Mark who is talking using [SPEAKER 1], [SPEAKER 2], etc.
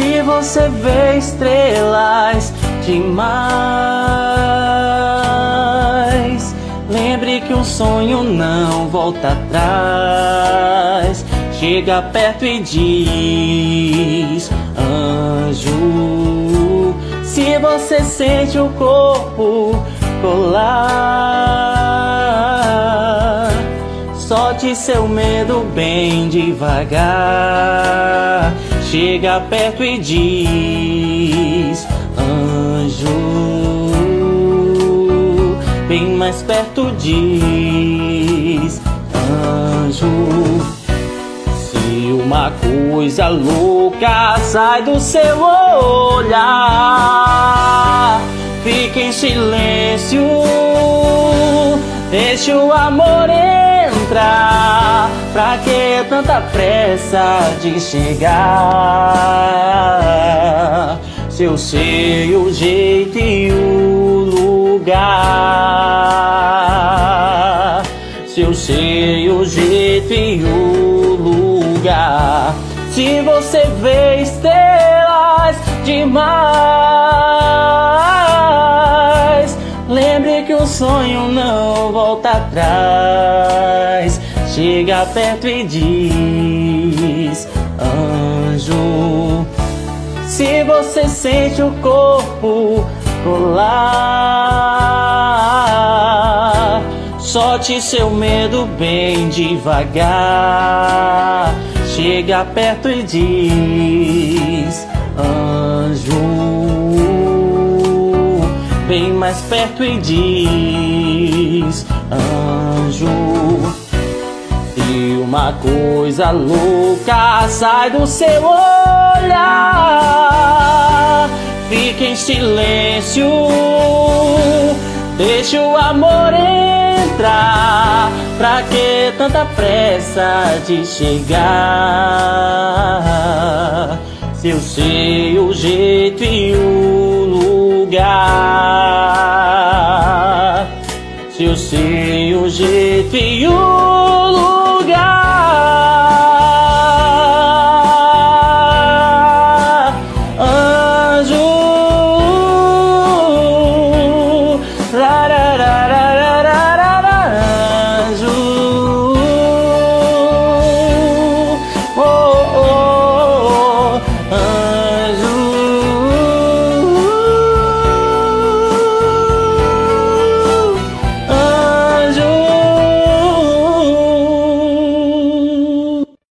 [SPEAKER 1] Se você vê estrelas demais, lembre que um sonho não volta atrás. Chega perto e diz, anjo, se você sente o corpo colar, solte seu medo bem devagar. Chega perto e diz, anjo, bem mais perto diz, anjo. Se uma coisa louca sai do seu olhar, fique em silêncio, deixe o amor entrar. Pra que tanta pressa de chegar? Se eu sei o jeito e o lugar. Se eu sei o jeito e o lugar. Se você vê estrelas demais, lembre que o sonho não volta atrás. Chega perto e diz, anjo, se você sente o corpo colar, solte seu medo bem devagar. Chega perto e diz, anjo, bem mais perto e diz, anjo. Uma coisa louca sai do seu olhar. Fique em silêncio, deixe o amor entrar. Pra que tanta pressa de chegar? Se eu sei o jeito e o lugar. Se eu sei o jeito e o